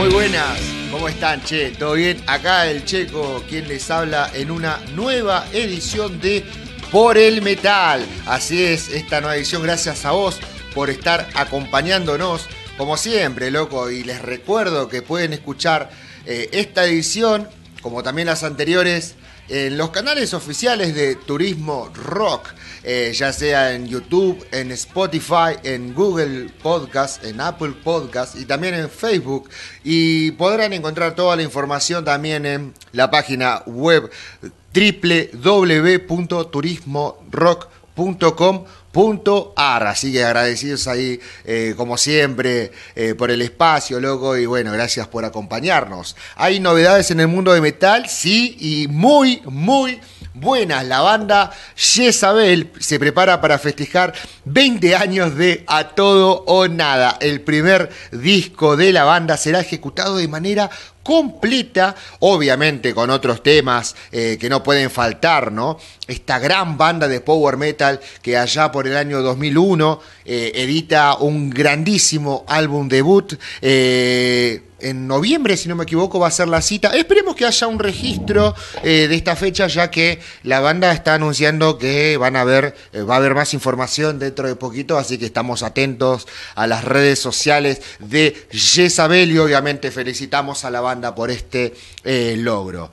Muy buenas, ¿cómo están, che? ¿Todo bien? Acá el Checo, quien les habla en una nueva edición de Por el Metal. Así es, esta nueva edición, gracias a vos por estar acompañándonos, como siempre, loco. Y les recuerdo que pueden escuchar eh, esta edición, como también las anteriores, en los canales oficiales de Turismo Rock, eh, ya sea en YouTube, en Spotify, en Google Podcast, en Apple Podcast y también en Facebook. Y podrán encontrar toda la información también en la página web www.turismorock.com Punto.ar, así que agradecidos ahí eh, como siempre eh, por el espacio, loco, y bueno, gracias por acompañarnos. Hay novedades en el mundo de metal, sí, y muy, muy buenas. La banda Jezabel se prepara para festejar 20 años de A Todo o Nada. El primer disco de la banda será ejecutado de manera completa, obviamente con otros temas eh, que no pueden faltar, ¿no? Esta gran banda de power metal que allá por el año 2001 eh, edita un grandísimo álbum debut. Eh, en noviembre, si no me equivoco, va a ser la cita. Esperemos que haya un registro eh, de esta fecha, ya que la banda está anunciando que van a ver, eh, va a haber más información dentro de poquito, así que estamos atentos a las redes sociales de Jezabel y obviamente felicitamos a la banda por este eh, logro.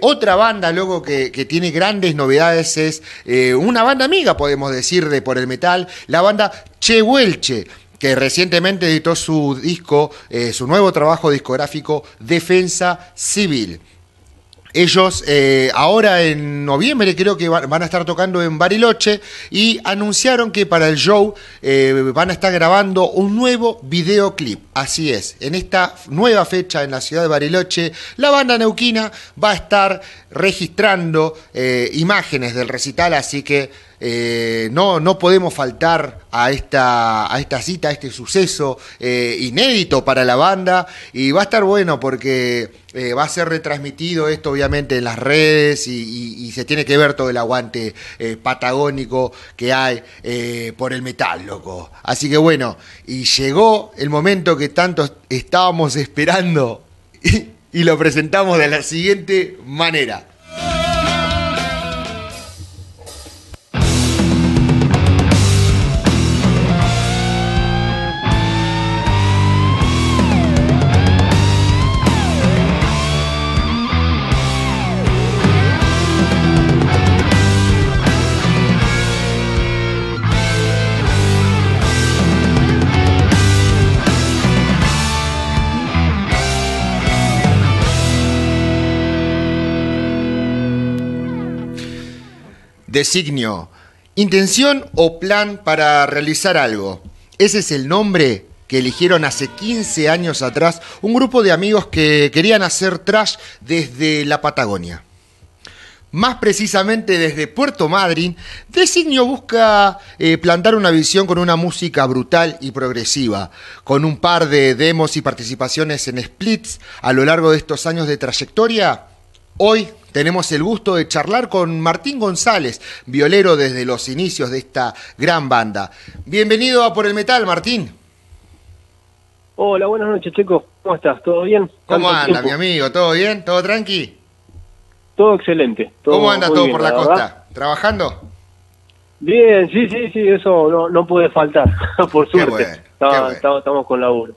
otra banda, luego que, que, tiene grandes novedades es una banda amiga, podemos decir, de por el metal, la banda Chehuelche que recientemente editó su disco, eh, su nuevo trabajo discográfico, Defensa Civil. Ellos eh, ahora en noviembre creo que van a estar tocando en Bariloche y anunciaron que para el show eh, van a estar grabando un nuevo videoclip. Así es, en esta nueva fecha en la ciudad de Bariloche, la banda neuquina va a estar registrando imágenes del recital, así que eh, no, no podemos faltar a esta, a esta cita, a este suceso eh, inédito para la banda y va a estar bueno porque eh, va a ser retransmitido esto obviamente en las redes y, se tiene que ver todo el aguante patagónico que hay por el metal, loco. Así que bueno, y llegó el momento que tanto estábamos esperando y lo presentamos de la siguiente manera. Designio. Intención o plan para realizar algo. Ese es el nombre que eligieron hace 15 años atrás un grupo de amigos que querían hacer trash desde la Patagonia. Más precisamente desde Puerto Madryn, Designio busca eh, plantar una visión con una música brutal y progresiva, con un par de demos y participaciones en splits a lo largo de estos años de trayectoria. Hoy tenemos el gusto de charlar con Martín González, violero desde los inicios de esta gran banda. Bienvenido a Por el Metal, Martín. Hola, buenas noches, Checo. ¿Cómo estás? ¿Todo bien? ¿Cómo anda, mi amigo? ¿Todo bien? ¿Todo tranqui? Todo excelente. ¿Cómo anda todo por la, costa? ¿Trabajando? Bien, sí, sí, sí, eso no, puede faltar, por suerte. estamos con laburo.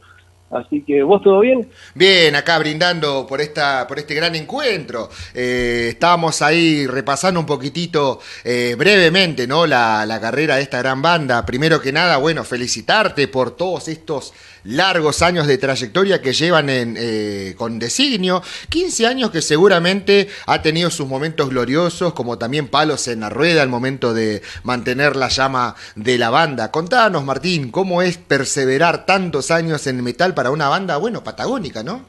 Así que, ¿vos todo bien? Bien, acá brindando por, esta, por este gran encuentro. Eh, estábamos ahí repasando un poquitito eh, brevemente ¿no? La, la, carrera de esta gran banda. Primero que nada, bueno, felicitarte por todos estos largos años de trayectoria que llevan en, eh, con designio, 15 años que seguramente ha tenido sus momentos gloriosos, como también palos en la rueda al momento de mantener la llama de la banda. Contanos, Martín, ¿cómo es perseverar tantos años en metal para una banda, bueno, patagónica, no?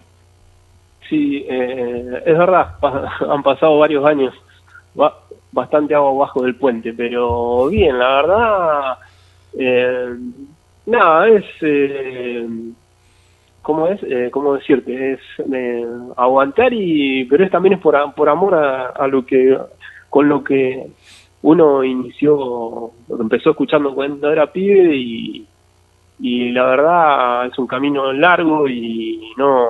Sí, eh, es verdad, han pasado varios años, bastante agua abajo del puente, pero bien, la verdad... Eh, Nada, es. Eh, ¿Cómo es? Eh, ¿Cómo decirte? Es eh, aguantar y. Pero es también es por, por amor a, lo que. Con lo que uno inició. Empezó escuchando cuando era pibe y. y la verdad es un camino largo y no,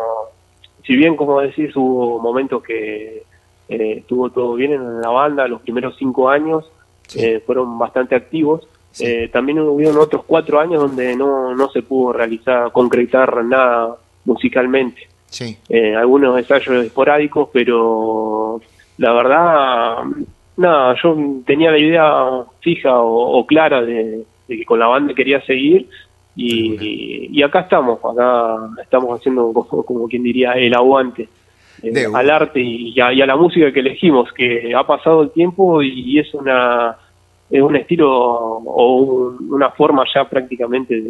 si bien como decís hubo momentos que eh, estuvo todo bien en la banda, los primeros cinco años eh, fueron bastante activos, eh, también hubieron otros cuatro años donde no, no se pudo realizar, concretar nada musicalmente. Sí. algunos ensayos esporádicos, pero la verdad, nada, yo tenía la idea fija o, clara de, de, que con la banda quería seguir y, acá estamos, acá estamos haciendo como, quien diría el aguante eh, al arte y a, la música que elegimos, que ha pasado el tiempo y es una es un estilo o una forma ya prácticamente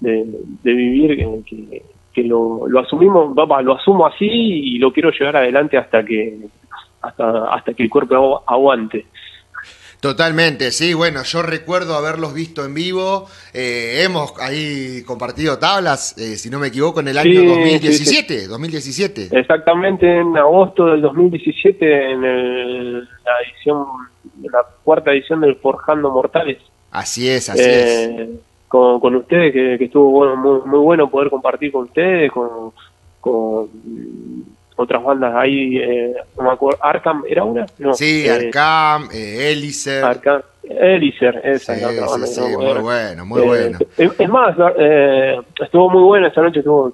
de, vivir que, que, lo, lo asumimos, lo asumo así y lo quiero llevar adelante hasta que hasta hasta que el cuerpo aguante. Totalmente, sí, bueno, yo recuerdo haberlos visto en vivo, eh, hemos ahí compartido tablas, eh, si no me equivoco, en el año 2017, 2017. Exactamente, en agosto del 2017, en la edición, la cuarta edición del Forjando Mortales. Así es, así es. Eh, con, con ustedes, que, estuvo bueno, muy, muy bueno poder compartir con ustedes, con, con otras bandas ahí, eh, no me acuerdo, Arkham, ¿era una? No, sí, eh, Arkham, eh. Arkham, Elicer, esa sí, la otra Sí, muy bueno, muy bueno. Es más, estuvo muy bueno esa noche, estuvo,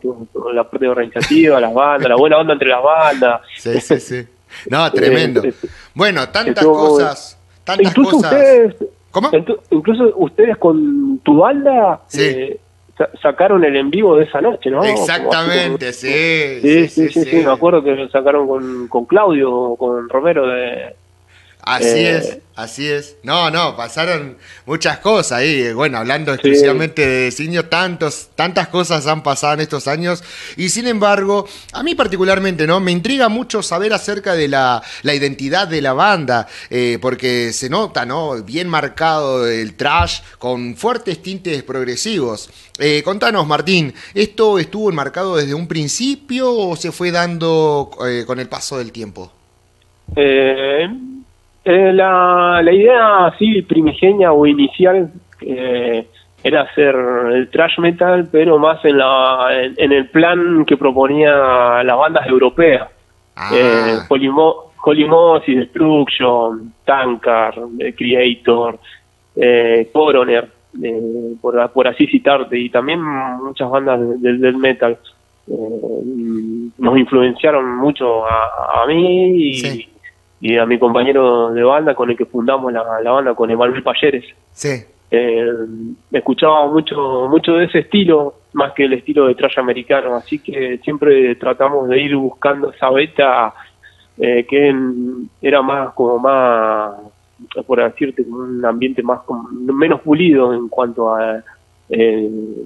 la parte organizativa, las bandas, la buena onda entre las bandas. Sí, sí, sí. No, tremendo. Bueno, tantas cosas, tantas incluso cosas. Ustedes, ¿Cómo? Incluso ustedes con tu banda sí sacaron el en vivo de esa noche, ¿no? Exactamente, sí sí sí, sí Me acuerdo que lo sacaron con, con Claudio, con Romero de... Así eh, es. Así es. No, no, pasaron muchas cosas ahí. Bueno, hablando exclusivamente de Signio, tantos, tantas cosas han pasado en estos años. Y sin embargo, a mí particularmente, ¿no? Me intriga mucho saber acerca de la, identidad de la banda. Eh, porque se nota, ¿no? Bien marcado el trash con fuertes tintes progresivos. Eh, contanos, Martín, ¿esto estuvo enmarcado desde un principio o se fue dando con el paso del tiempo? Eh eh, la, la idea así primigenia o inicial eh, era hacer el trash metal, pero más en, la, en, el plan que proponía las bandas europeas. Ah. Eh, Destruction, Tankard, Creator, eh, Coroner, eh, por, por, así citarte, y también muchas bandas del, del metal. nos influenciaron mucho a, a mí y, y a mi compañero de banda con el que fundamos la, banda, con Emanuel Payeres. Sí. Eh, escuchaba mucho, mucho de ese estilo, más que el estilo de trash americano, así que siempre tratamos de ir buscando esa beta eh, que era más como más, por decirte, un ambiente más menos pulido en cuanto a eh,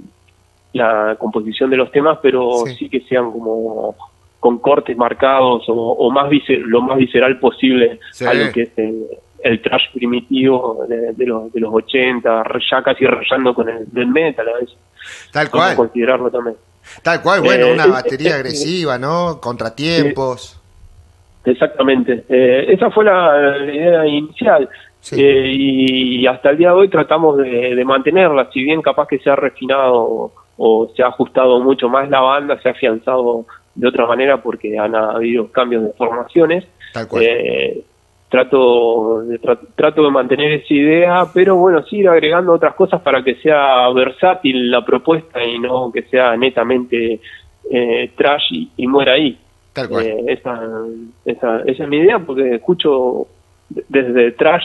la composición de los temas, pero sí que sean como con cortes marcados o, más lo más visceral posible a lo que es el, trash primitivo de, los, de los 80, ya casi rayando con el del metal a veces. Tal cual. considerarlo también. Tal cual, bueno, eh, una batería agresiva, ¿no? Contratiempos. Exactamente. Eh, esa fue la, idea inicial. Eh, y, hasta el día de hoy tratamos de, de, mantenerla, si bien capaz que se ha refinado o se ha ajustado mucho más la banda, se ha afianzado de otra manera porque han habido cambios de formaciones. Eh, trato, de, trato de mantener esa idea, pero bueno, sí agregando otras cosas para que sea versátil la propuesta y no que sea netamente eh, trash y, muera ahí. Eh, esa, esa, esa es mi idea porque escucho desde trash,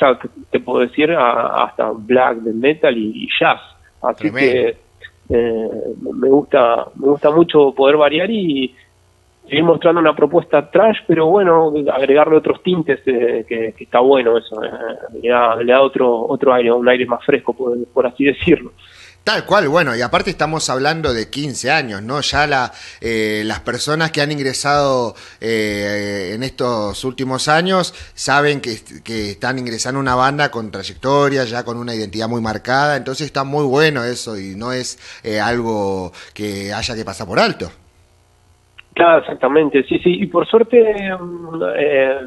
te puedo decir, hasta black, de metal y, jazz. Así que eh, me gusta me gusta mucho poder variar y, seguir mostrando una propuesta trash, pero bueno, agregarle otros tintes eh, que, está bueno eso, eh, le, da, otro, otro aire, un aire más fresco, por, así decirlo. Tal cual, bueno, y aparte estamos hablando de 15 años, ¿no? Ya la, eh, las personas que han ingresado en estos últimos años saben que, que, están ingresando una banda con trayectoria, ya con una identidad muy marcada, entonces está muy bueno eso y no es algo que haya que pasar por alto. Claro, exactamente, sí, sí, y por suerte, eh,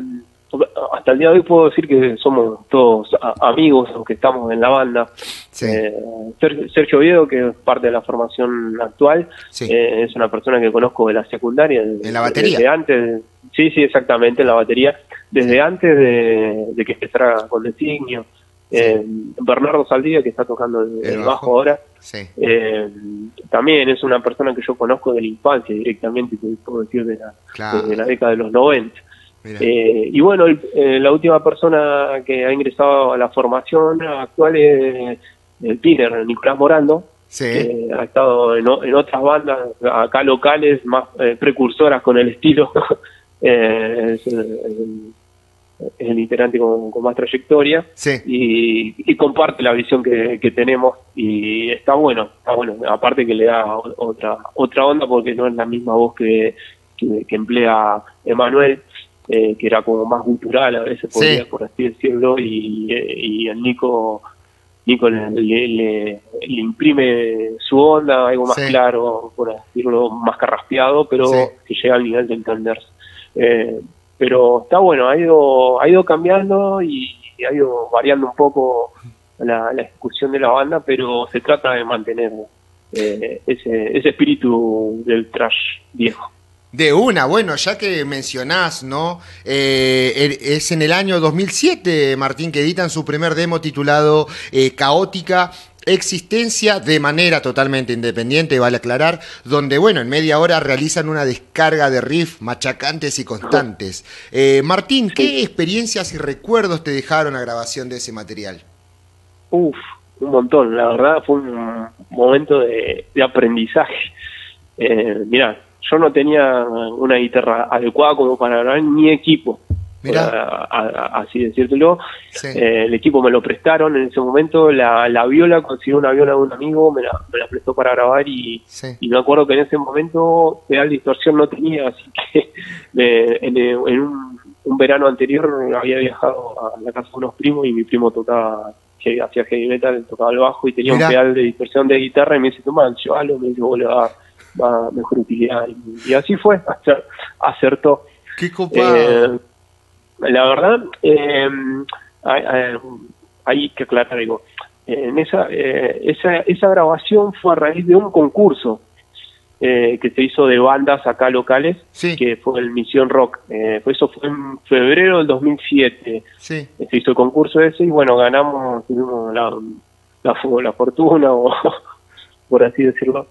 hasta el día de hoy puedo decir que somos todos amigos, aunque estamos en la banda. Sergio Oviedo, que es parte de la formación actual, es una persona que conozco de la secundaria. ¿En la batería? Desde antes, sí, sí, exactamente, en la batería. Desde antes de, que empezara con Designio. Eh, Bernardo Saldía, que está tocando el, bajo. ahora, eh, también es una persona que yo conozco de la infancia directamente, puedo decir, de la, de la década de los 90. Eh, y bueno, la última persona que ha ingresado a la formación actual es el Piner, Nicolás Morando, que ha estado en, otras bandas acá locales, más precursoras con el estilo. es, es el integrante con, más trayectoria y, comparte la visión que, tenemos y está bueno, está bueno, aparte que le da otra otra onda porque no es la misma voz que, que, emplea Emanuel, eh, que era como más cultural a veces, por así decirlo, y, el Nico Nico le, le, imprime su onda, algo más claro, por decirlo, más carraspeado, pero que llega al nivel de entenderse. Eh, pero está bueno, ha ido, ha ido cambiando y, ha ido variando un poco la, la, ejecución de la banda, pero se trata de mantener eh, ese, ese espíritu del trash viejo. De una, bueno, ya que mencionás, ¿no? Eh, er, es en el año 2007, Martín, que editan su primer demo titulado eh, Caótica existencia de manera totalmente independiente, vale aclarar, donde, bueno, en media hora realizan una descarga de riff machacantes y constantes. Eh, Martín, ¿qué experiencias y recuerdos te dejaron la grabación de ese material? Uf, un montón, la verdad fue un momento de, aprendizaje. Eh, mira, yo no tenía una guitarra adecuada como para grabar ni equipo. Así decírtelo. Eh, el equipo me lo prestaron en ese momento. La, la viola, consiguió una viola de un amigo, me la, me la prestó para grabar y, y, me acuerdo que en ese momento pedal distorsión no tenía, así que en, un, verano anterior había viajado a la casa de unos primos y mi primo tocaba que hacía heavy metal, tocaba el bajo y tenía un pedal de distorsión de guitarra y me dice, toma, llévalo, me dice, vos le va, va mejor utilidad. Y, así fue, acertó. Qué copado. Eh, la verdad, eh, hay, que aclarar algo. En esa, eh, esa, esa grabación fue a raíz de un concurso eh, que se hizo de bandas acá locales, que fue el Misión Rock. Eh, eso fue en febrero del 2007. Se hizo el concurso ese y bueno, ganamos la, la, la fortuna, o por así decirlo,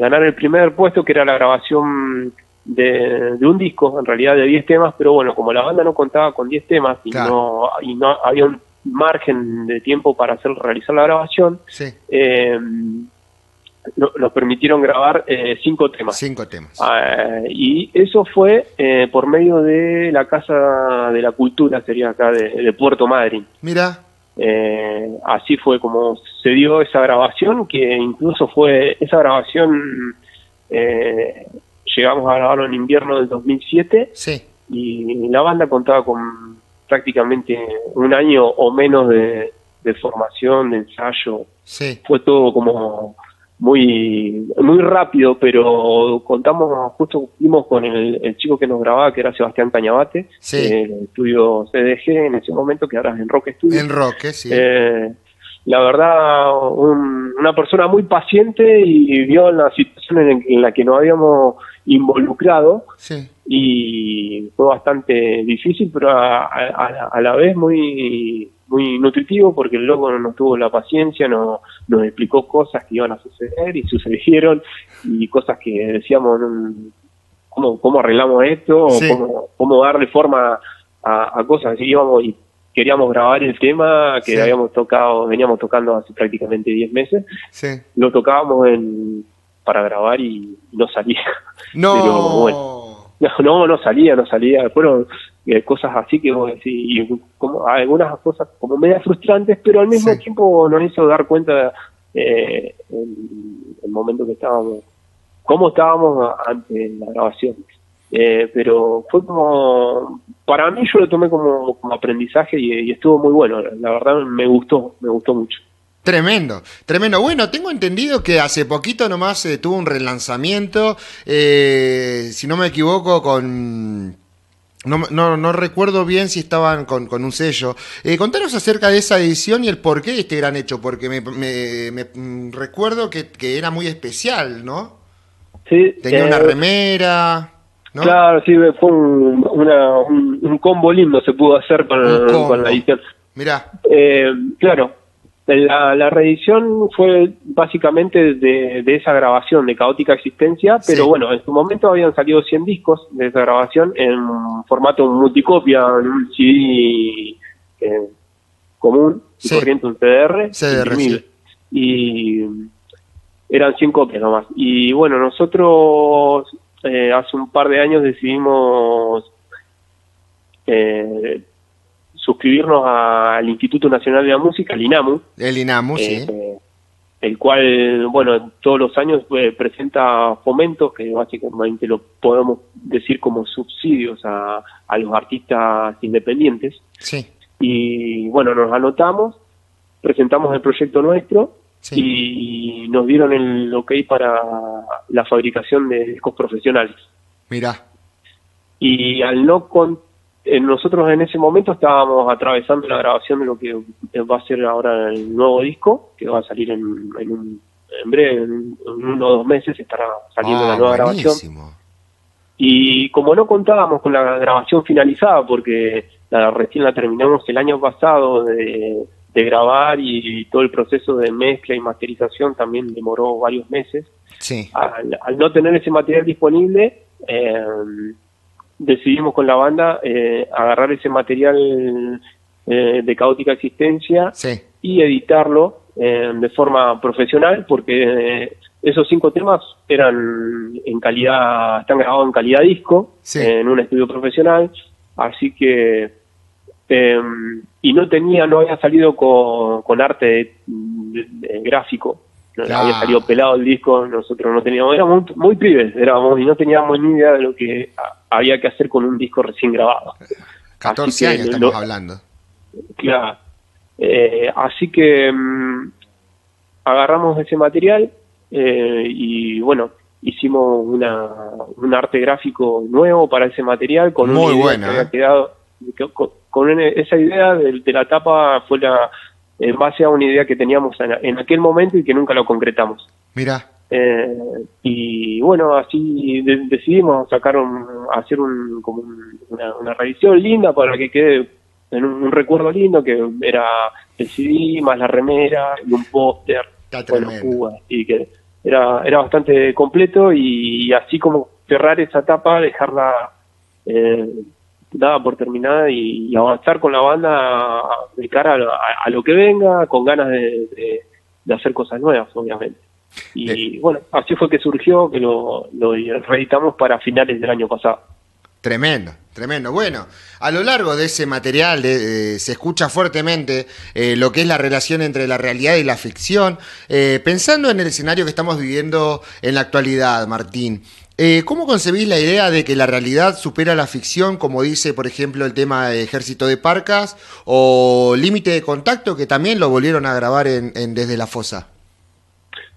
ganar el primer puesto, que era la grabación de, un disco, en realidad de 10 temas, pero bueno, como la banda no contaba con 10 temas y, no, y no había un margen de tiempo para hacer realizar la grabación, eh, nos permitieron grabar eh, cinco temas. Cinco temas. Ah, y eso fue eh, por medio de la Casa de la Cultura, sería acá de, Puerto Madryn. Mira. Eh, así fue como se dio esa grabación, que incluso fue esa grabación eh, llegamos a grabarlo en invierno del 2007 sí. y la banda contaba con prácticamente un año o menos de, formación, de ensayo. Sí. Fue todo como muy muy rápido, pero contamos, justo vimos con el, chico que nos grababa, que era Sebastián Cañabate, sí. el estudio CDG en ese momento, que ahora es en Rock Studio. En Rock, sí. Eh, la verdad, una persona muy paciente y vio la situación en, la que nos habíamos involucrado y fue bastante difícil, pero a, la vez muy muy nutritivo porque el loco no tuvo la paciencia, no, nos explicó cosas que iban a suceder y sucedieron y cosas que decíamos, ¿cómo, cómo arreglamos esto? cómo, cómo darle forma a, cosas? Y íbamos y queríamos grabar el tema que habíamos tocado, veníamos tocando hace prácticamente 10 meses. Lo tocábamos en, para grabar y no salía. No. no, no salía, no salía. Fueron eh, cosas así que vos decís, y como, algunas cosas como media frustrantes, pero al mismo tiempo nos hizo dar cuenta eh, el momento que estábamos, cómo estábamos ante la grabación. Eh, pero fue como, para mí yo lo tomé como, como aprendizaje y, estuvo muy bueno, la verdad me gustó, me gustó mucho. Tremendo, tremendo. Bueno, tengo entendido que hace poquito nomás tuvo un relanzamiento, si no me equivoco, con No, no, no, recuerdo bien si estaban con, con un sello. Eh, contanos acerca de esa edición y el porqué de este gran hecho, porque me, me, me mm, recuerdo que, que, era muy especial, ¿no? Sí. Tenía eh, una remera. ¿no? Claro, sí, fue un, una, un, un, combo lindo se pudo hacer con, con la edición. Mirá. Eh, claro, la, la, reedición fue básicamente de, de, esa grabación de Caótica Existencia, pero sí. bueno, en su momento habían salido 100 discos de esa grabación en formato multicopia, en un CD eh, común, Sí. y corriente, un CDR, CDR, sí. y eran 100 copias nomás. Y bueno, nosotros eh, hace un par de años decidimos eh, suscribirnos al Instituto Nacional de la Música, el INAMU, El INAMU, sí. eh, el cual, bueno, todos los años eh, presenta fomentos que básicamente lo podemos decir como subsidios a, a los artistas independientes. Sí, Y bueno, nos anotamos, presentamos el proyecto nuestro sí. y nos dieron el ok para la fabricación de discos profesionales. Mirá. Y al no con eh, nosotros en ese momento estábamos atravesando la grabación de lo que va a ser ahora el nuevo disco, que va a salir en, en, un, en breve, en, uno o dos meses estará saliendo Ah, la nueva grabación. Y como no contábamos con la grabación finalizada, porque la, recién la terminamos el año pasado de, de grabar y, todo el proceso de mezcla y masterización también demoró varios meses, Sí, al, al no tener ese material disponible, eh, decidimos con la banda eh, agarrar ese material eh, de caótica existencia sí. y editarlo eh, de forma profesional porque eh, esos cinco temas eran en calidad están grabados en calidad disco Sí. en un estudio profesional así que eh, y no tenía no había salido con, con arte de- de- gráfico no Claro. había salido pelado el disco nosotros no teníamos éramos muy, muy pibes éramos y no teníamos ni idea de lo que había que hacer con un disco recién grabado 14 Así que años lo- estamos hablando. Claro. Eh, así que mm, agarramos ese material eh, y bueno, hicimos una, un arte gráfico nuevo para ese material con Muy una idea buena, que había ¿eh? quedado que- con, esa idea de, de la tapa fue la en base a una idea que teníamos en, en aquel momento y que nunca lo concretamos. Mirá. Eh, y bueno, así de- decidimos sacar un, hacer un, como un- una, una revisión linda para que quede en un, un recuerdo lindo que era el CD más la remera y un póster, Está bueno, tremendo. Cuba, y que era, era bastante completo y, así como cerrar esa etapa, dejarla eh, dada por terminada y, y avanzar con la banda de cara a, lo- a- a lo que venga, con ganas de, de- de hacer cosas nuevas, obviamente. Y bueno, así fue que surgió, que lo, lo reeditamos para finales del año pasado. Tremendo, tremendo. Bueno, a lo largo de ese material eh, se escucha fuertemente eh, lo que es la relación entre la realidad y la ficción. Eh, pensando en el escenario que estamos viviendo en la actualidad, Martín, eh, ¿cómo concebís la idea de que la realidad supera la ficción, como dice, por ejemplo, el tema de Ejército de Parcas o Límite de Contacto, que también lo volvieron a grabar en, en Desde la Fosa?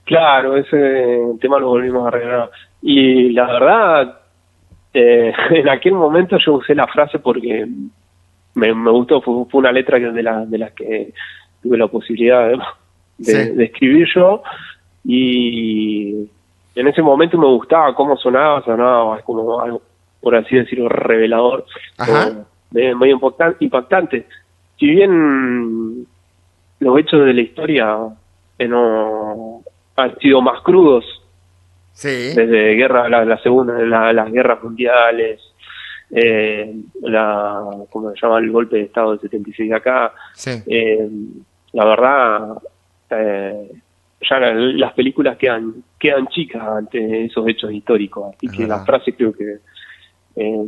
Claro, ese tema lo volvimos a arreglar. Y la verdad, eh, en aquel momento yo usé la frase porque me, me gustó, fue, fue una letra que- de, la, de las que tuve la posibilidad de, de- Sí. de escribir yo y en ese momento me gustaba cómo sonaba, sonaba como algo, por así decirlo, revelador, Ajá. o medio, medio impactan- impactante. Si bien los hechos de la historia eh, no han sido más crudos Sí. desde guerra la, la segunda la- las guerras mundiales eh, la cómo se llama el golpe de estado del 76 de acá Sí. eh, la verdad eh, ya la- las películas quedan quedan chicas ante esos hechos históricos así Es que verdad. la frase creo que eh,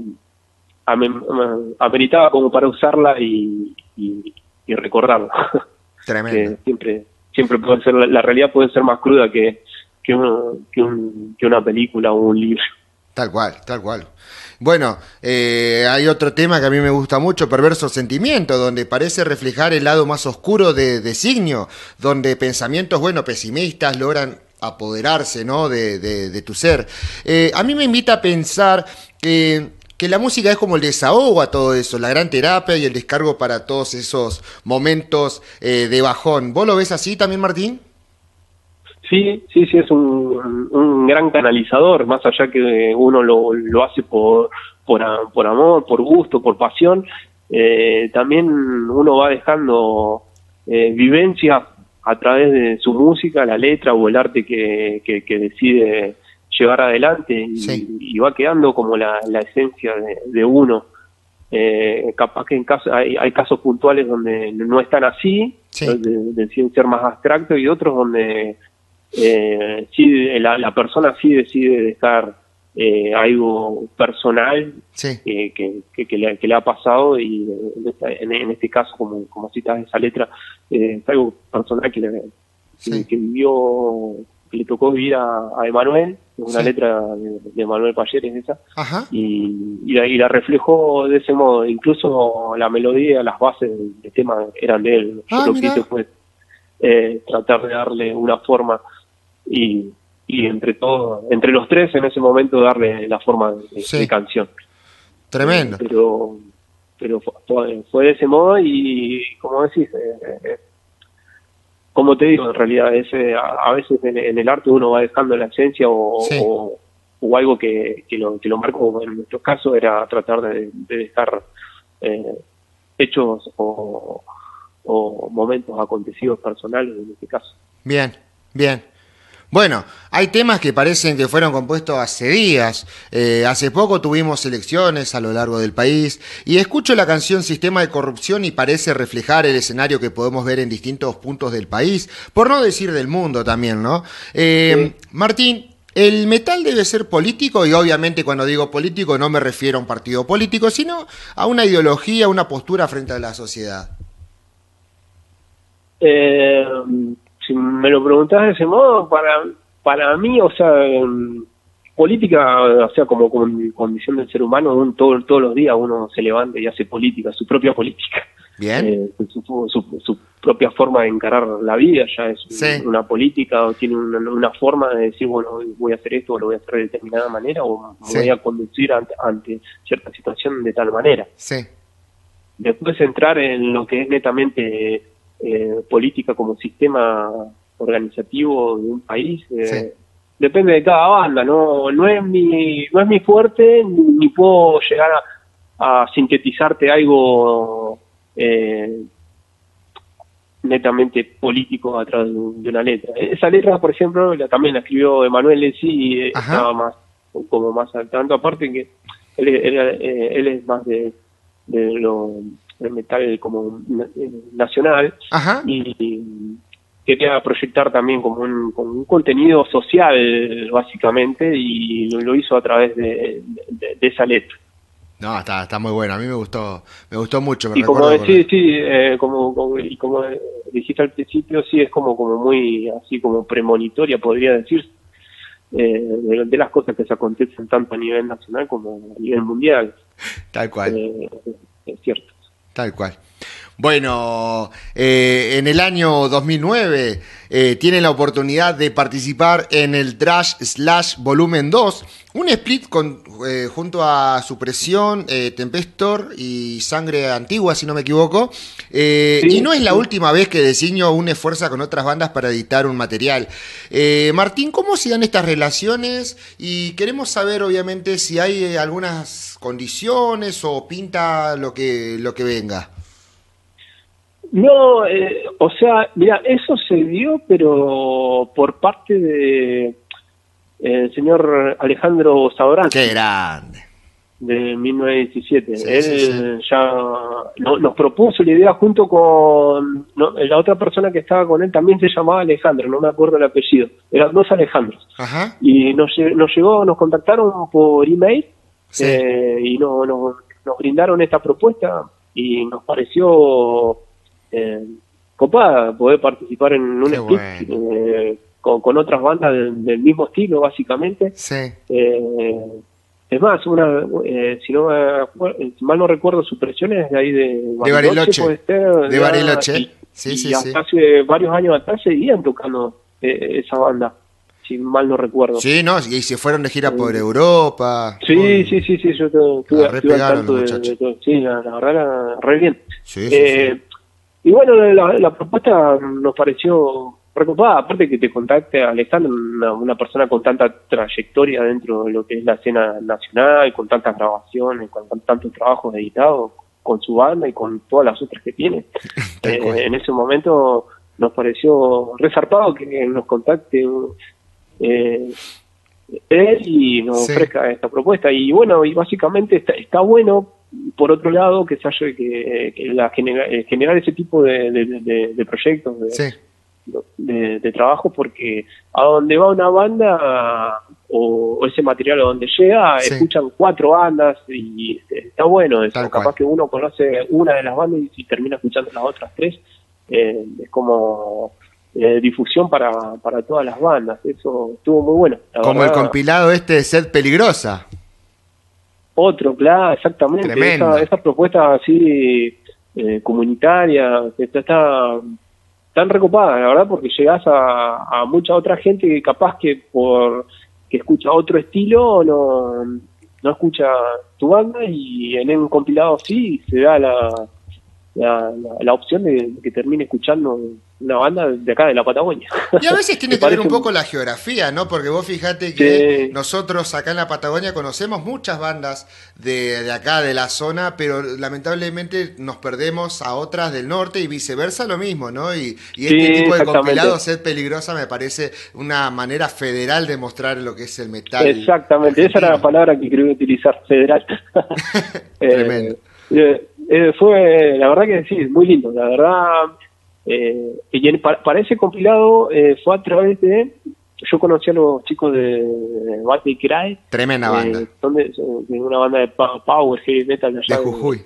ame- ameritaba como para usarla y, y, y recordarla Tremendo. que siempre siempre puede ser la, la realidad puede ser más cruda que que, que, un- que una película o un libro Tal cual, tal cual. Bueno, eh, hay otro tema que a mí me gusta mucho, Perverso Sentimiento, donde parece reflejar el lado más oscuro de, de Signio, donde pensamientos, bueno, pesimistas logran apoderarse, ¿no?, de, de- de tu ser. Eh, a mí me invita a pensar que que la música es como el desahogo a todo eso, la gran terapia y el descargo para todos esos momentos eh, de bajón. ¿Vos lo ves así también, Martín? Sí, sí, sí, es un, un gran canalizador, más allá que uno lo, lo hace por, por, por amor, por gusto, por pasión, eh, también uno va dejando eh, vivencias a través de su música, la letra o el arte que, que, decide llevar adelante y, va quedando como la, la esencia de, uno. Eh, capaz que en caso, hay, hay, casos puntuales donde no están así, deciden ser más abstractos y otros donde eh, sí, la, la persona sí decide dejar eh, algo personal eh, que, que, le, que, le, ha pasado y en, en, este caso, como, como citas esa letra, eh, es algo personal que, le, que, vivió, que le tocó vivir a, a Emanuel, una letra de, de Emanuel Payeres esa, Y, y, la, y, la, reflejó de ese modo, incluso la melodía, las bases del, tema eran de él, yo ah, lo que hice fue eh, tratar de darle una forma y y entre todos, entre los tres en ese momento darle la forma de, canción. Tremendo. pero pero fue, de ese modo y como decís, eh, eh, como te digo, en realidad ese, a, veces en, el arte uno va dejando la esencia o, o, algo que, que, lo, que lo marcó, en nuestro caso era tratar de, dejar eh, hechos o, o momentos acontecidos personales en este caso. Bien, bien. Bueno, hay temas que parecen que fueron compuestos hace días. Eh, hace poco tuvimos elecciones a lo largo del país y escucho la canción Sistema de Corrupción y parece reflejar el escenario que podemos ver en distintos puntos del país, por no decir del mundo también, ¿no? Eh, Martín, el metal debe ser político y obviamente cuando digo político no me refiero a un partido político, sino a una ideología, una postura frente a la sociedad. Eh me lo preguntás de ese modo, para, para mí, o sea, política, o sea, como, condición del ser humano, un, todo, todos los días uno se levanta y hace política, su propia política. Bien. Eh, su, su, propia forma de encarar la vida ya es una política o tiene una, forma de decir, bueno, voy a hacer esto o lo voy a hacer de determinada manera o me voy a conducir ante, ante, cierta situación de tal manera. Sí. Después entrar en lo que es netamente eh, política como sistema organizativo de un país eh, depende de cada banda no no es mi no es mi fuerte ni, puedo llegar a, sintetizarte algo eh, netamente político a través de una letra. Esa letra por ejemplo la, también la escribió Emanuel en sí y estaba más como más al tanto. Aparte que él, él es más de, de lo el metal como nacional. Y quería proyectar también como un, un, contenido social básicamente y lo, hizo a través de, esa letra. No, está, está muy bueno, a mí me gustó, me gustó mucho. y como sí, sí, eh, como, y como dijiste al principio, sí es como, como muy así como premonitoria, podría decir, eh, de, las cosas que se acontecen tanto a nivel nacional como a nivel mundial. Tal cual. Eh, es cierto. Tal cual. Bueno, eh, en el año 2009 eh, tienen la oportunidad de participar en el Trash Slash Volumen 2, un split con, eh, junto a Supresión, Tempestor y Sangre Antigua, si no me equivoco. y no es la última vez que Designio une fuerza con otras bandas para editar un material. Martín, ¿cómo se dan estas relaciones? Y queremos saber, obviamente, si hay algunas condiciones o pinta lo que, lo que venga. No, eh, o sea, mira, eso se dio, pero por parte de eh, el señor Alejandro Sabrán. ¡Qué grande! De 1917. Él ya nos propuso la idea junto con la otra persona que estaba con él, también se llamaba Alejandro, no me acuerdo el apellido. Eran dos Alejandros. Ajá. Y nos, nos llegó, nos contactaron por email eh, y no, nos brindaron esta propuesta y nos pareció eh, copada poder participar en un split eh, con, otras bandas del, mismo estilo, básicamente. Eh, es más, una, eh, si no mal no recuerdo, su presión es de ahí de Bariloche. de Bariloche. sí, sí, hasta hace varios años atrás seguían tocando esa banda. si mal no recuerdo. Sí, no, y se fueron de gira por Europa. Sí, sí, sí, sí, yo estuve, al tanto de, todo. Sí, la, verdad, era re bien. Sí, sí, Y bueno, la, propuesta nos pareció preocupada, aparte que te contacte Alejandro, una, una, persona con tanta trayectoria dentro de lo que es la escena nacional, con tantas grabaciones, con, tantos trabajos editados, con su banda y con todas las otras que tiene. Eh, en ese momento nos pareció resarpado que nos contacte eh, él y nos ofrezca esta propuesta. Y bueno, y básicamente está, está bueno, por otro lado, que se haya que, la eh, generar ese tipo de, de, proyectos, de, de, trabajo porque a donde va una banda o, ese material a donde llega, escuchan cuatro bandas y está bueno eso. Capaz que uno conoce una de las bandas y, termina escuchando las otras tres. Eh, es como eh, difusión para, para todas las bandas. Eso estuvo muy bueno. como el compilado este de Sed Peligrosa. Otro, claro, exactamente. Esa, esa, propuesta así eh, comunitaria, está, está tan recopada, la verdad, porque llegas a, a mucha otra gente que capaz que por que escucha otro estilo no, no escucha tu banda y en un compilado sí se da la, la, la, opción de que termine escuchando una banda de acá de la Patagonia. Y a veces tiene que ver un poco la geografía, ¿no? Porque vos fijate que nosotros acá en la Patagonia conocemos muchas bandas de, de, acá, de la zona, pero lamentablemente nos perdemos a otras del norte y viceversa lo mismo, ¿no? Y, y este tipo de compilado, Sed Peligrosa, me parece una manera federal de mostrar lo que es el metal. Exactamente, esa era la palabra que quería utilizar, federal. Tremendo. Eh, eh, fue, la verdad que sí, muy lindo, la verdad eh, y para, ese compilado eh, fue a través de. Yo conocí a los chicos de Bate y Cry. Tremenda banda. Eh, una banda de Power, Heavy Metal de allá. De Jujuy.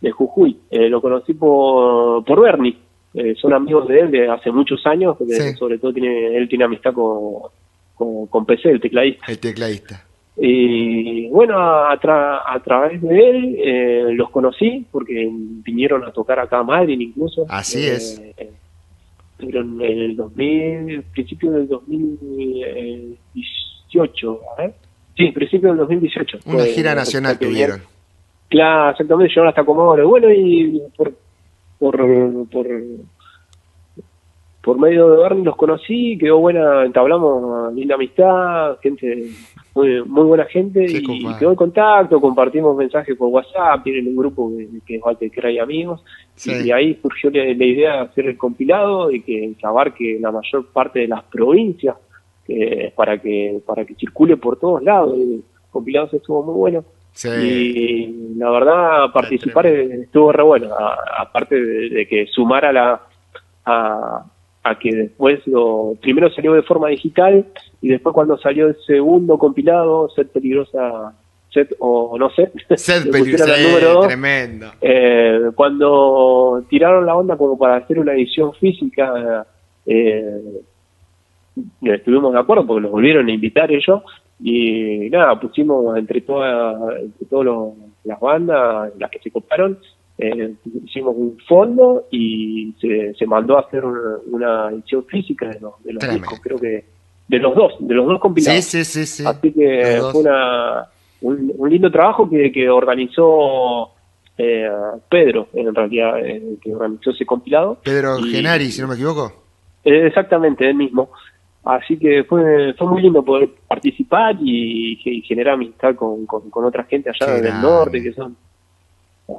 De, Jujuy. Eh, lo conocí por, por Bernie. Eh, son amigos de él de hace muchos años. Sobre todo tiene él tiene amistad con, con, con PC, el tecladista. El tecladista. Y bueno, a, a través de él eh, los conocí porque vinieron a tocar acá a Madrid incluso. Así es. Eh, en el 2000, principio del 2018, ¿eh? Sí, principio del 2018. Una gira nacional tuvieron. Claro, exactamente, llegaron hasta Comodoro. Bueno, y por, por, por, por medio de Bernie los conocí, quedó buena, entablamos linda amistad, gente muy, muy buena gente y, quedó en contacto, compartimos mensajes por WhatsApp, tienen un grupo que, es Walter hay Amigos, y, ahí surgió la, idea de hacer el compilado y que, abarque la mayor parte de las provincias para que para que circule por todos lados. El compilado estuvo muy bueno. Y la verdad, participar estuvo re bueno, aparte de, que sumara la, a, a que después lo primero salió de forma digital y después cuando salió el segundo compilado, Set Peligrosa, Set o no Set, Set Peligrosa, número tremendo. Eh, cuando tiraron la onda como para hacer una edición física, eh, estuvimos de acuerdo porque los volvieron a invitar ellos y nada, pusimos entre todas entre todas las bandas, las que se coparon, eh, hicimos un fondo y se, se mandó a hacer una, edición física de los, de los discos, creo que de los dos, de los dos compilados. Sí, sí, sí, Así que fue una, un, lindo trabajo que, que organizó eh, Pedro, en realidad, eh, que organizó ese compilado. Pedro Genari, si no me equivoco. Eh, exactamente, él mismo. Así que fue, fue muy lindo poder participar y, generar amistad con, con, con otra gente allá del norte, que son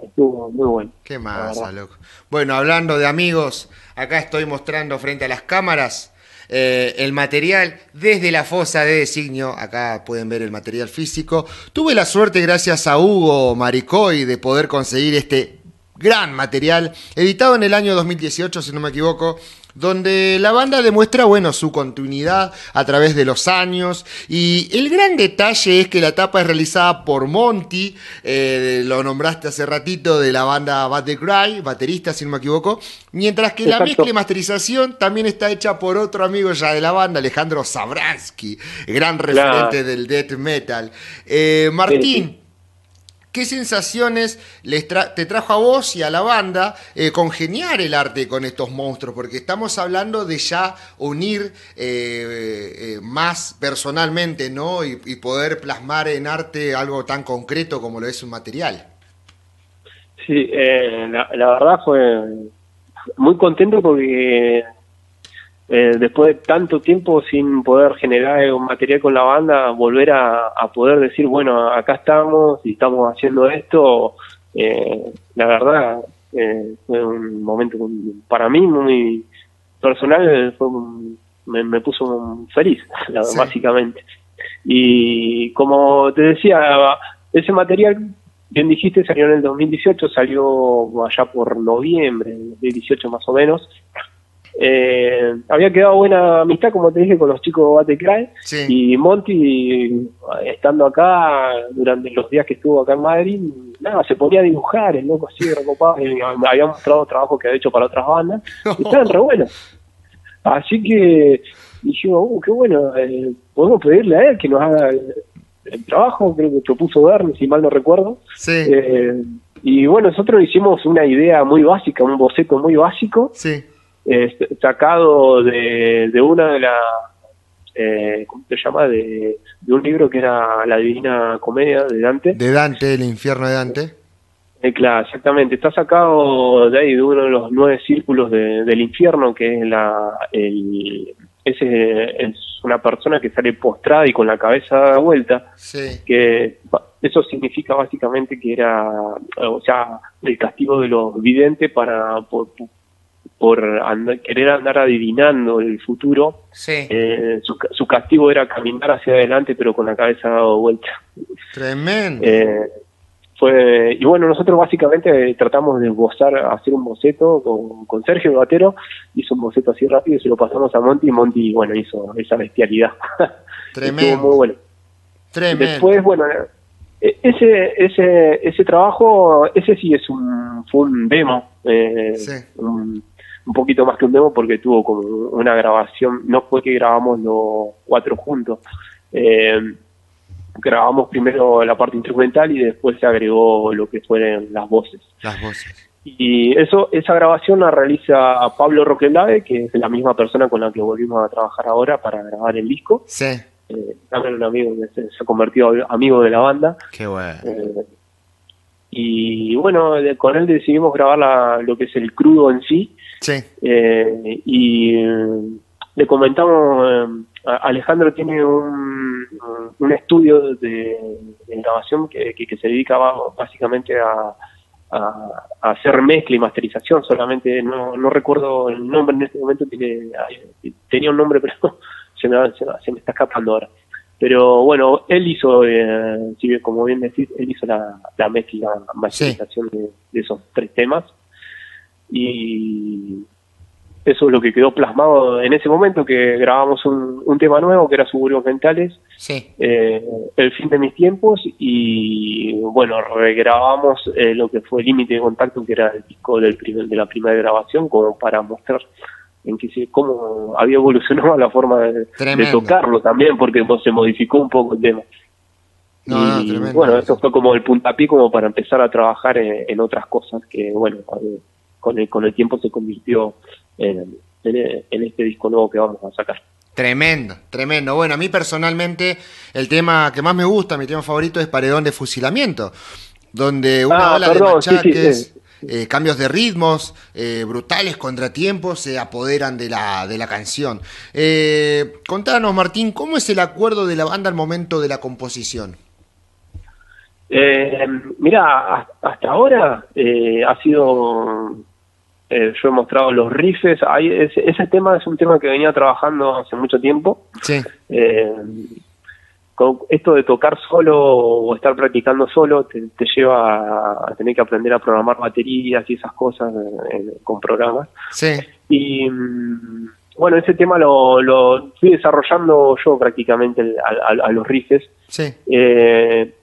estuvo muy bueno. Qué masa, loco. Bueno, hablando de amigos, acá estoy mostrando frente a las cámaras eh, el material desde la fosa de designio. Acá pueden ver el material físico. Tuve la suerte, gracias a Hugo Maricoy, de poder conseguir este gran material, editado en el año 2018, si no me equivoco, donde la banda demuestra, bueno, su continuidad a través de los años. Y el gran detalle es que la tapa es realizada por Monty, eh, lo nombraste hace ratito de la banda Bad the Cry, baterista si no me equivoco, mientras que la mezcla y masterización también está hecha por otro amigo ya de la banda, Alejandro Sabransky, gran referente del death metal. Eh, Martín, ¿Qué sensaciones les te trajo a vos y a la banda eh, congeniar el arte con estos monstruos? Porque estamos hablando de ya unir eh, más personalmente, ¿no? Y, poder plasmar en arte algo tan concreto como lo es un material. Sí, la, la verdad fue muy contento porque eh, después de tanto tiempo sin poder generar un material con la banda, volver a, poder decir, bueno, acá estamos y estamos haciendo esto, eh, la verdad eh, fue un momento para mí muy personal, fue me, puso feliz, básicamente. Y como te decía, ese material, bien dijiste, salió en el 2018, salió allá por noviembre, 2018 más o menos, eh, había quedado buena amistad, como te dije, con los chicos de Batecry y Monty, estando acá durante los días que estuvo acá en Madrid, nada, se ponía a dibujar, el loco así recopado, me había mostrado trabajo que había hecho para otras bandas, y estaban re buenos. Así que dijimos, uh, qué bueno, eh, podemos pedirle a él que nos haga el, trabajo, creo que propuso Verne, si mal no recuerdo. Eh, y bueno, nosotros hicimos una idea muy básica, un boceto muy básico. Sí sacado de, de una de las, eh, ¿cómo se llama? De, un libro que era La Divina Comedia de Dante. De Dante, el infierno de Dante. Eh, claro, exactamente. Está sacado de ahí, de uno de los nueve círculos del infierno, que es la, el, ese es una persona que sale postrada y con la cabeza dada vuelta. Sí. Que eso significa básicamente que era, o sea, el castigo de los videntes para por, por querer andar adivinando el futuro, eh, su, castigo era caminar hacia adelante pero con la cabeza dado vuelta. Tremendo. Eh, fue, y bueno, nosotros básicamente tratamos de esbozar, hacer un boceto con, con Sergio Batero, hizo un boceto así rápido y se lo pasamos a Monty y Monty, bueno, hizo esa bestialidad. Tremendo. muy bueno. Tremendo. Después, bueno, e, ese, ese, ese trabajo, ese sí es un, fue un demo, eh, un, un poquito más que un demo porque tuvo como una grabación, no fue que grabamos los cuatro juntos, eh, grabamos primero la parte instrumental y después se agregó lo que fueron las voces. Las voces. Y eso, esa grabación la realiza Pablo Roquelave, que es la misma persona con la que volvimos a trabajar ahora para grabar el disco. Sí. Eh, también un amigo que se, ha convertido amigo de la banda. Qué bueno. Eh, y bueno, con él decidimos grabar lo que es el crudo en sí. Sí. Eh, y eh, le comentamos, eh, Alejandro tiene un, un estudio de, grabación que, que, se dedica básicamente a, a, hacer mezcla y masterización, solamente no, no recuerdo el nombre en este momento, tiene, tenía un nombre pero se me, se me está escapando ahora. Pero bueno, él hizo, eh, como bien decís, él hizo la, la mezcla, la masterización de, esos tres temas. Y eso es lo que quedó plasmado en ese momento, que grabamos un, tema nuevo, que era Suburbios Mentales, eh, El fin de mis tiempos, y bueno, regrabamos eh, lo que fue Límite de Contacto, que era el disco del primer, de la primera grabación, como para mostrar en que se, cómo había evolucionado la forma de, tocarlo también, porque se modificó un poco el tema. y bueno, eso fue como el puntapié como para empezar a trabajar en, otras cosas que, bueno, eh, con el, con el tiempo se convirtió en, en, este disco nuevo que vamos a sacar. Tremendo, tremendo. Bueno, a mí personalmente el tema que más me gusta, mi tema favorito es Paredón de Fusilamiento, donde una ah, de machaques, eh, cambios de ritmos, eh, brutales contratiempos se apoderan de la, de la canción. Eh, contanos, Martín, ¿cómo es el acuerdo de la banda al momento de la composición? Eh, mira, hasta ahora ha sido yo he mostrado los riffs, ese, ese, tema es un tema que venía trabajando hace mucho tiempo. Sí esto de tocar solo o estar practicando solo te, lleva a, tener que aprender a programar baterías y esas cosas con programas. Sí. Y mm, bueno, ese tema lo, lo fui desarrollando yo prácticamente a, los riffs. Sí. Eh,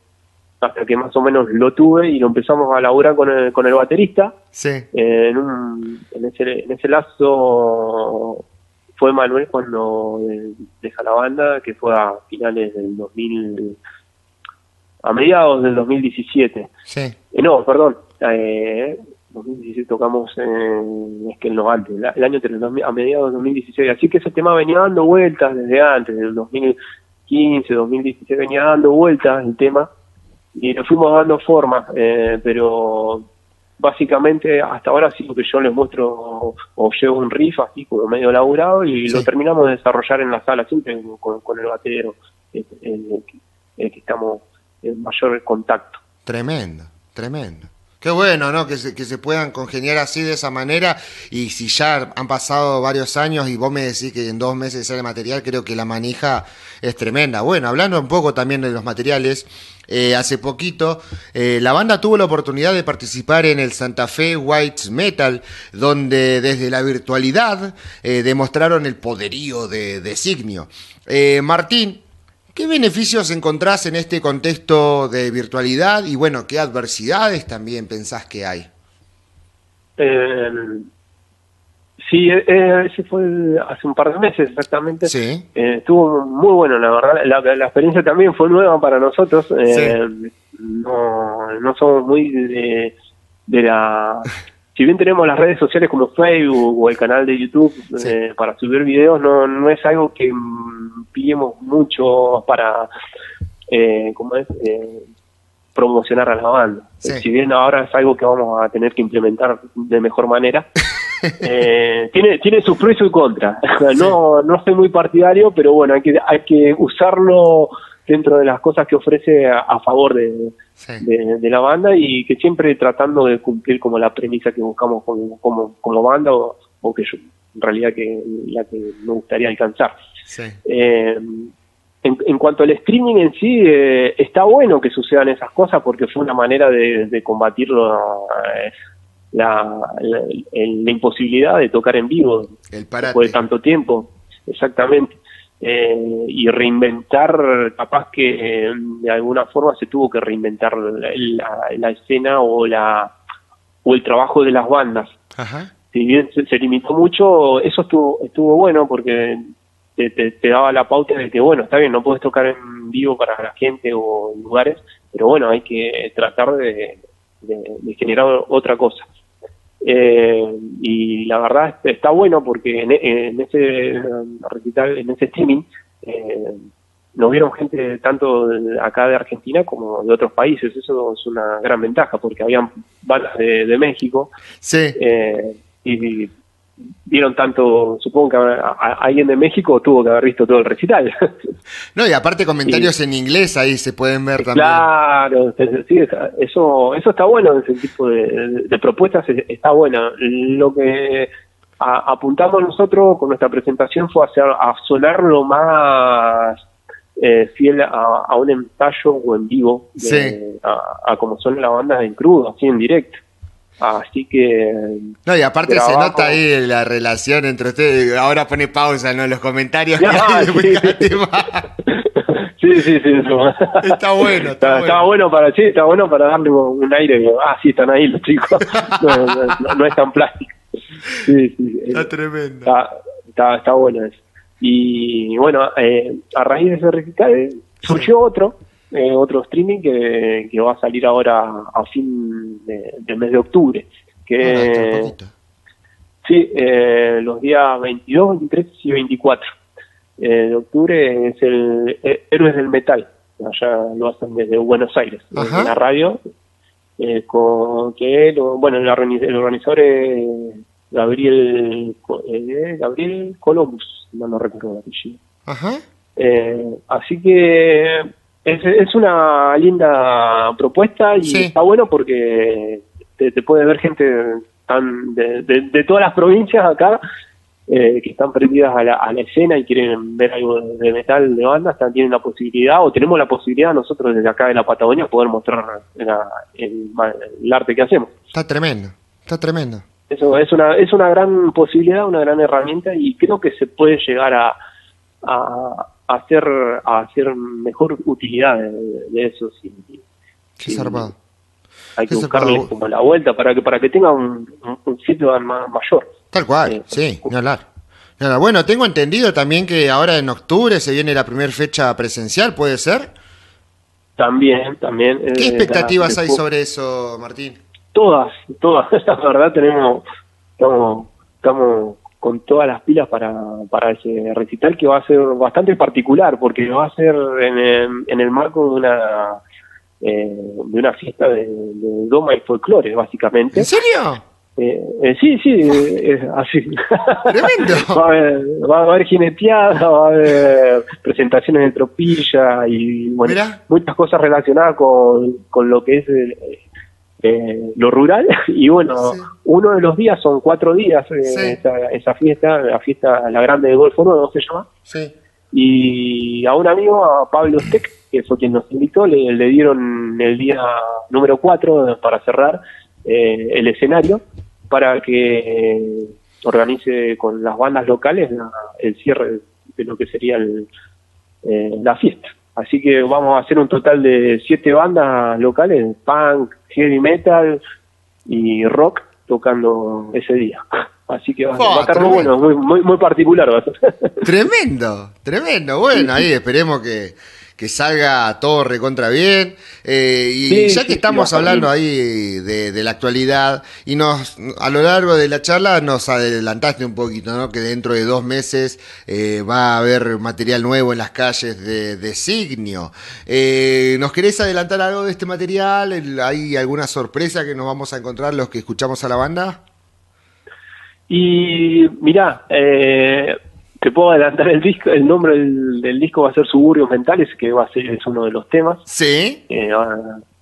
hasta que más o menos lo tuve y lo empezamos a laburar con el, con el baterista. Sí. en, un, en, ese, en ese lazo fue Manuel cuando deja la banda, que fue a finales del 2000, a mediados del 2017. Sí. Eh, no, perdón, eh, 2017 tocamos en Esquel Novante, el, el año del 2000 a mediados del 2016, así que ese tema venía dando vueltas desde antes, del 2015, 2016 venía dando vueltas el tema y lo fuimos dando forma, eh, pero básicamente hasta ahora sí que yo les muestro o llevo un riff así como medio laburado y Sí. lo terminamos de desarrollar en la sala siempre con, con el batero el, el- el que estamos en mayor contacto. Tremendo, tremendo. Qué bueno, ¿no? Que se, que se puedan congeniar así de esa manera. Y si ya han pasado varios años y vos me decís que en dos meses sale material, creo que la manija es tremenda. Bueno, hablando un poco también de los materiales, eh, hace poquito eh, la banda tuvo la oportunidad de participar en el Santa Fe White Metal, donde desde la virtualidad eh, demostraron el poderío de, de Signio. Eh, Martín, ¿Qué beneficios encontrás en este contexto de virtualidad y bueno, qué adversidades también pensás que hay? Eh, sí, eh, ese fue hace un par de meses exactamente. Sí, Eh, estuvo muy bueno, la verdad. La, la experiencia también fue nueva para nosotros. Eh, no, no somos muy de, de la... Si bien tenemos las redes sociales como Facebook o el canal de YouTube Sí. eh, para subir videos, no, no es algo que mm, pillemos mucho para, eh, ¿cómo es? Eh, promocionar a la banda. Sí. Si bien ahora es algo que vamos a tener que implementar de mejor manera, eh, tiene tiene sus pros y sus contras. No no soy muy partidario, pero bueno, hay que hay que usarlo dentro de las cosas que ofrece a, a favor de, sí. de, de la banda y que siempre tratando de cumplir como la premisa que buscamos como como, como banda o, o que yo en realidad que la que me gustaría alcanzar. sí. Eh, en, en cuanto al streaming en sí, eh, está bueno que sucedan esas cosas porque fue una manera de, eh, la, la, el- la imposibilidad de tocar en vivo El después de tanto tiempo, exactamente. Eh, y reinventar, capaz que eh, de alguna forma se tuvo que reinventar la, la- la escena o la o el trabajo de las bandas Ajá. si bien se, se limitó mucho, eso estuvo estuvo bueno porque te, te- te daba la pauta de que, bueno, está bien, no puedes tocar en vivo para la gente o en lugares, pero bueno, hay que tratar de, de- de generar otra cosa. Eh, y la verdad está bueno porque en, en ese recital, en ese streaming, eh, nos vieron gente tanto de acá de Argentina como de otros países. Eso es una gran ventaja porque habían bandas de, de México Sí, eh, y vieron tanto, supongo que a- a- alguien de México tuvo que haber visto todo el recital. no, y aparte comentarios en inglés ahí se pueden ver también. claro, sí, eso, eso está bueno, ese tipo de, de propuestas es- está buena. Lo que a- apuntamos nosotros con nuestra presentación fue hacer, a sonar lo más eh, fiel a, a un ensayo o en vivo, de- Sí. a, a como son las bandas en crudo, así en directo. Así que No, y aparte se nota ahí la relación entre ustedes. Ahora pone pausa ¿no? en los comentarios. Sí. sí, sí, sí. eso. Está bueno, está Está, bueno. para, sí, está bueno para darle un aire. Ah, sí, están ahí los chicos. No, no, no- no es tan plástico. Sí, sí. Está tremendo. Está, está, está bueno eso. Y bueno, eh, a raíz de ese recital eh, surgió otro, eh, otro streaming que, que va a salir ahora a fin de- del mes de octubre. Ah, Que, de poquito. Sí, eh, los días 22, 23 y 24 eh, de octubre es el eh, Héroes del Metal. Allá lo hacen desde Buenos Aires, Ajá. la radio. con que lo- bueno, el, organi- el organizador es Gabriel Gabriel Columbus, no, no recuerdo el apellido. Ajá. Así que es, es una linda propuesta y Sí. está bueno porque te, te puede ver gente tan de, de- de todas las provincias acá eh, que están prendidas a la, a la escena y quieren ver algo de, metal de bandas, también tienen la posibilidad o tenemos la posibilidad nosotros desde acá de la Patagonia poder mostrar la- el, el arte que hacemos. Está tremendo. Está tremendo. Eso es una es una gran posibilidad, una gran herramienta y creo que se puede llegar a, a hacer a hacer mejor utilidad de, de eso. sí. Qué. Hay que Qué buscarle zarpado. como la vuelta para que para que tenga un, un, un feedback ma- mayor. Tal cual, Eh, sí, ni hablar. Ni hablar. Bueno, tengo entendido también que ahora en octubre se viene la primera fecha presencial, ¿puede ser? También, también. ¿Qué expectativas hay sobre eso, Martín? Todas, todas. La verdad tenemos, estamos, estamos con todas las pilas para, para ese recital que va a ser bastante particular porque va a ser en el, en el marco de una eh, de una fiesta de, de doma y folclore básicamente. ¿En serio? Eh, eh, sí, sí, es así. Tremendo. va, a haber, va a haber jineteada, va a haber presentaciones de tropilla y bueno, muchas cosas relacionadas con, con lo que es eh, lo rural. Y bueno, uno de los días son cuatro días esa, esa, fiesta, la fiesta, la grande de Golfo Nuevo se llama. Sí. Y a un amigo, a Pablo Steck, que fue quien nos invitó, le, le dieron el día número cuatro para cerrar el escenario para que organice con las bandas locales el cierre de lo que sería eh, la fiesta. Así que vamos a hacer un total de siete bandas locales, punk, heavy metal y rock tocando ese día. Así que va, a estar muy bueno, muy, muy, particular. Tremendo, tremendo. Bueno, ahí esperemos que, que salga todo recontra bien. Eh, y ya que estamos hablando ahí de, la actualidad, y nos a lo largo de la charla nos adelantaste un poquito, ¿no? Que dentro de dos meses eh, va a haber material nuevo en las calles de, de Signio. Eh, ¿Nos querés adelantar algo de este material? ¿Hay alguna sorpresa que nos vamos a encontrar los que escuchamos a la banda? Y mirá, eh, te puedo adelantar el disco, el nombre del, disco va a ser Suburbios Mentales, que va a ser es uno de los temas. Sí. Eh,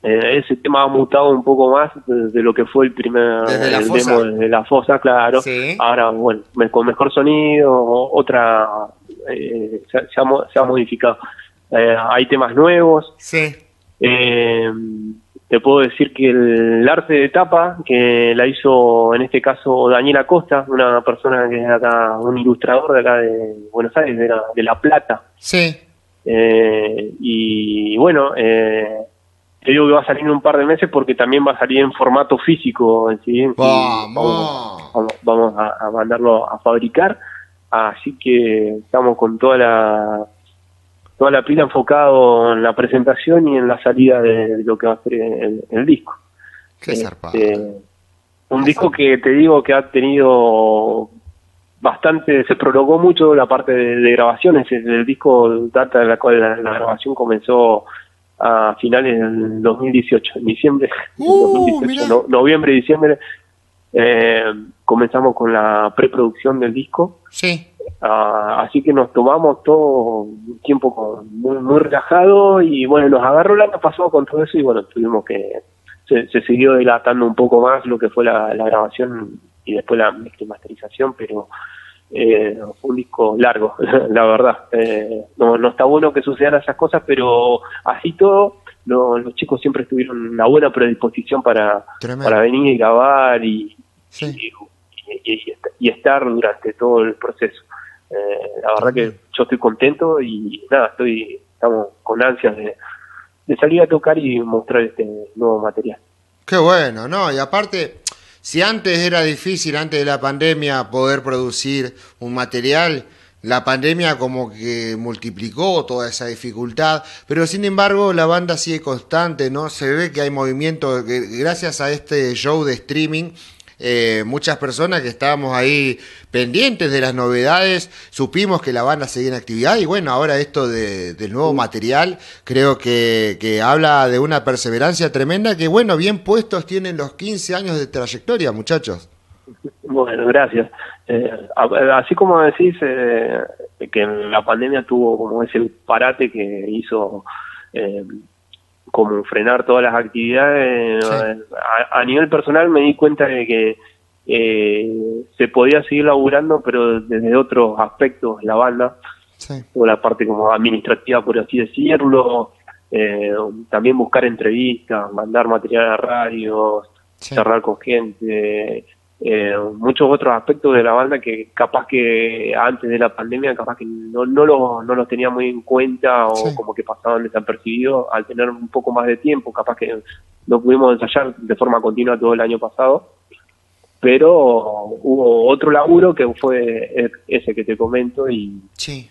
eh, ese tema ha mutado un poco más de lo que fue el primer demo de la fosa, claro. Ahora, bueno, con mejor sonido, otra eh, se, ha, modificado. hay temas nuevos. Sí. Eh, te puedo decir que el arte de tapa, que la hizo en este caso Daniel Acosta, una persona que es acá, un ilustrador de acá de Buenos Aires, de La, de la Plata. Sí. Eh, y bueno, eh, te digo que va a salir en un par de meses porque también va a salir en formato físico. ¿sí? Vamos. Vamos, a mandarlo a fabricar. Así que estamos con toda la toda la pila enfocado en la presentación y en la salida de, lo que va a ser el, disco. Qué este, un disco que te digo que ha tenido bastante, se prolongó mucho la parte de, grabaciones. El, disco data de la cual la, grabación comenzó a finales del 2018, en diciembre, uh, noviembre, diciembre, eh, comenzamos con la preproducción del disco. Sí. Ah, así que nos tomamos todo un tiempo muy, muy relajado y bueno, nos agarró el año pasado con todo eso y bueno, tuvimos que, se, siguió dilatando un poco más lo que fue la, grabación y después la masterización, pero eh, fue un disco largo, la verdad. Eh, no, no está bueno que sucedan esas cosas, pero así todo, los chicos siempre estuvieron una buena predisposición para, para venir y grabar y, y, estar durante todo el proceso. Eh, la verdad que yo estoy contento y nada, estoy estamos con ansias de, salir a tocar y mostrar este nuevo material. Qué bueno, ¿no? Y aparte, si antes era difícil, antes de la pandemia, poder producir un material, la pandemia como que multiplicó toda esa dificultad, pero sin embargo la banda sigue constante, ¿no? Se ve que hay movimiento, gracias a este show de streaming eh, muchas personas que estábamos ahí pendientes de las novedades, supimos que la banda seguía en actividad y bueno, ahora esto de, del nuevo material creo que, que, habla de una perseverancia tremenda que bueno, bien puestos tienen los 15 años de trayectoria, muchachos. Bueno, gracias. Eh, así como decís eh, que la pandemia tuvo como ese parate que hizo eh, como frenar todas las actividades. A, nivel personal me di cuenta de que eh, se podía seguir laburando, pero desde otros aspectos la banda, toda la parte como administrativa, por así decirlo, eh, también buscar entrevistas, mandar material a radios, cerrar con gente, eh, muchos otros aspectos de la banda que capaz que antes de la pandemia capaz que no, no, lo, no los tenía muy en cuenta o como que pasaban desapercibidos al tener un poco más de tiempo, capaz que no pudimos ensayar de forma continua todo el año pasado. pero hubo otro laburo que fue ese que te comento y,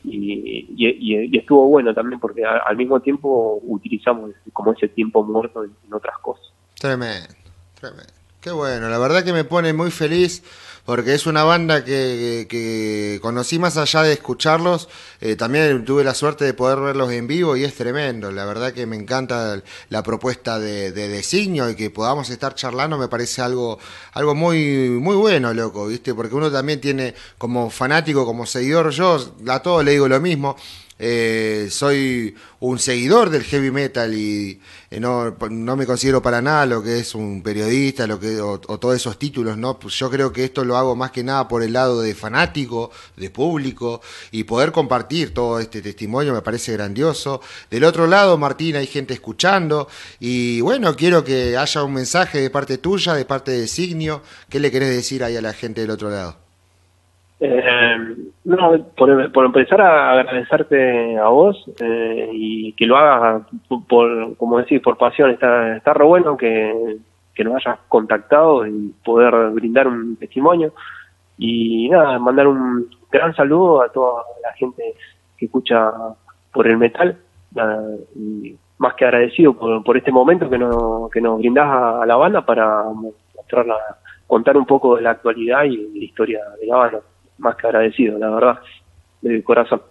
y, estuvo bueno también porque al mismo tiempo utilizamos como ese tiempo muerto en, en otras cosas. Tremendo, tremendo. Qué bueno, la verdad que me pone muy feliz porque es una banda que, conocí más allá de escucharlos, eh, también tuve la suerte de poder verlos en vivo y es tremendo, la verdad que me encanta la propuesta de, designio y que podamos estar charlando me parece algo, algo muy, muy bueno, loco, ¿viste? Porque uno también tiene como fanático, como seguidor, yo a todos le digo lo mismo, eh, soy un seguidor del heavy metal y eh, no, me considero para nada lo que es un periodista lo que, o, todos esos títulos, ¿no? Pues yo creo que esto lo hago más que nada por el lado de fanático, de público y poder compartir todo este testimonio me parece grandioso. Del otro lado, Martín, hay gente escuchando y bueno, quiero que haya un mensaje de parte tuya, de parte de Signio. ¿Qué le querés decir ahí a la gente del otro lado? Eh, no, por, empezar a agradecerte a vos eh, y que lo hagas por, como decís, por pasión. Está, está re bueno que, nos hayas contactado y poder brindar un testimonio. Y nada, mandar un gran saludo a toda la gente que escucha por el metal. y más que agradecido por, este momento que, no, que nos brindás a, la banda para mostrarla, contar un poco de la actualidad y la historia de la banda más que agradecido, la verdad, de corazón.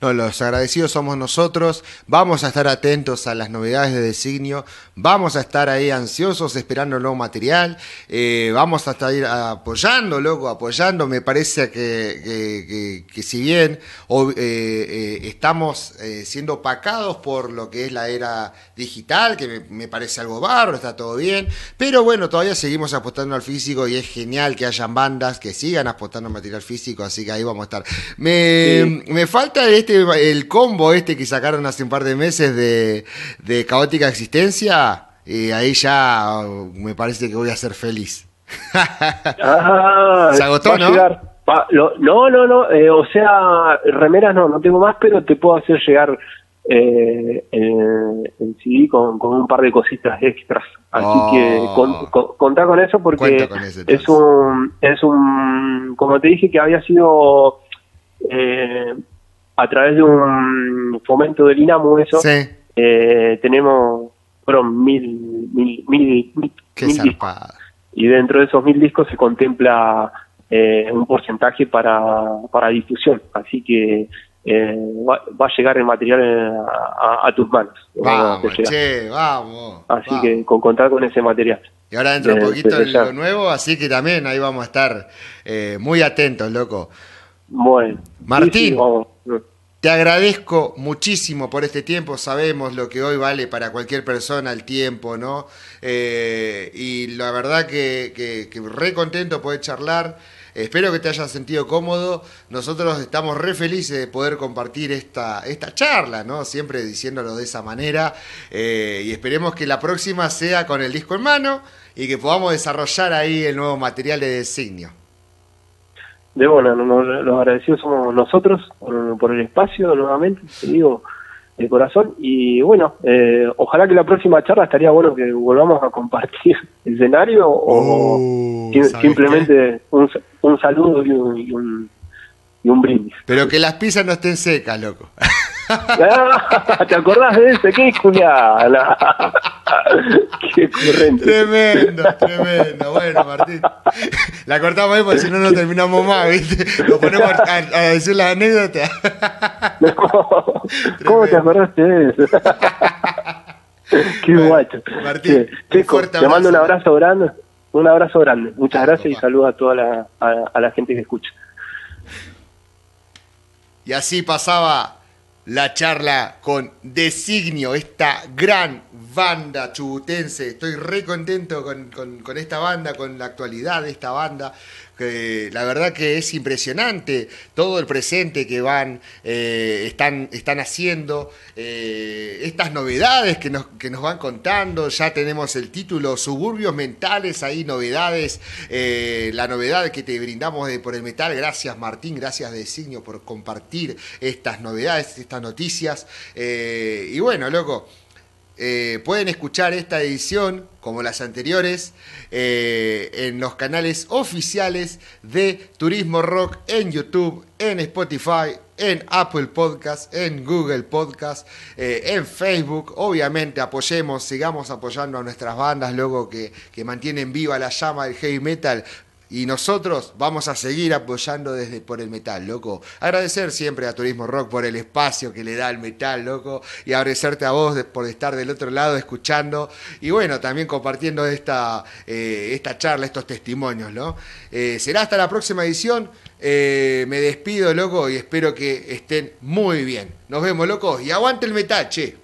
No, los agradecidos somos nosotros. Vamos a estar atentos a las novedades de designio. Vamos a estar ahí ansiosos esperando el nuevo material. Eh, vamos a estar apoyando, loco, apoyando. Me parece que, que, si bien eh, eh, estamos siendo opacados por lo que es la era digital, que me, parece algo barro, está todo bien. Pero bueno, todavía seguimos apostando al físico y es genial que hayan bandas que sigan apostando al material físico. Así que ahí vamos a estar. Me, me falta este este, el combo este que sacaron hace un par de meses de, de Caótica Existencia, y ahí ya me parece que voy a ser feliz. Ah, Se agotó, ¿no? no, no, no, eh, o sea, remeras no, no tengo más, pero te puedo hacer llegar eh, el, CD con, un par de cositas extras. Así que oh. con, contá con eso porque es un, es un, como te dije que había sido eh, a través de un fomento del INAMU eso, eh, tenemos fueron mil, mil, mil, discos. Y dentro de esos mil discos se contempla eh, un porcentaje para, para difusión. Así que eh, va, a llegar el material a, tus manos. Vamos, che, vamos. Así que con contar con ese material. Y ahora dentro un poquito de lo nuevo, así que también ahí vamos a estar muy atentos, loco. Bueno. Martín, te agradezco muchísimo por este tiempo. Sabemos lo que hoy vale para cualquier persona el tiempo, ¿no? Eh, y la verdad que, que, re contento poder charlar. Espero que te hayas sentido cómodo. Nosotros estamos re felices de poder compartir esta, esta charla, ¿no? Siempre diciéndolo de esa manera. Eh, y esperemos que la próxima sea con el disco en mano y que podamos desarrollar ahí el nuevo material de designio de bueno, los agradecidos somos nosotros por, el espacio nuevamente, te digo, de corazón. Y bueno, eh, ojalá que la próxima charla estaría bueno que volvamos a compartir escenario o uh, simplemente un, un, saludo y un, y un, y un brindis. Pero que las pizzas no estén secas, loco. ¿Te acordás de ese? ¿Qué Juliana? Qué corriente. Tremendo, tremendo. Bueno, Martín. La cortamos ahí porque si no, no terminamos más, ¿viste? Lo ponemos a, decir la anécdota. ¿Cómo te acordaste de eso? Qué guacho. Martín, te mando un abrazo grande. Un abrazo grande. Muchas gracias y saludos a toda la, a la gente que escucha. Y así pasaba la charla con Designio, esta gran banda chubutense. Estoy re contento con, con, esta banda, con la actualidad de esta banda, la verdad que es impresionante todo el presente que van, eh, están, están haciendo, eh, estas novedades que nos, que nos van contando, ya tenemos el título Suburbios Mentales, ahí novedades, eh, la novedad que te brindamos por el metal, gracias Martín, gracias Designio por compartir estas novedades, estas noticias, y bueno, loco. Eh, pueden escuchar esta edición, como las anteriores, eh, en los canales oficiales de Turismo Rock en YouTube, en Spotify, en Apple Podcast, en Google Podcast, eh, en Facebook. Obviamente apoyemos, sigamos apoyando a nuestras bandas, luego que, que mantienen viva la llama del heavy metal. Y nosotros vamos a seguir apoyando desde por el metal, loco. Agradecer siempre a Turismo Rock por el espacio que le da el metal, loco. Y agradecerte a vos por estar del otro lado escuchando. Y bueno, también compartiendo esta, eh, esta charla, estos testimonios, ¿no? Eh, será hasta la próxima edición. Eh, me despido, loco, y espero que estén muy bien. Nos vemos, loco. Y aguante el metal, che.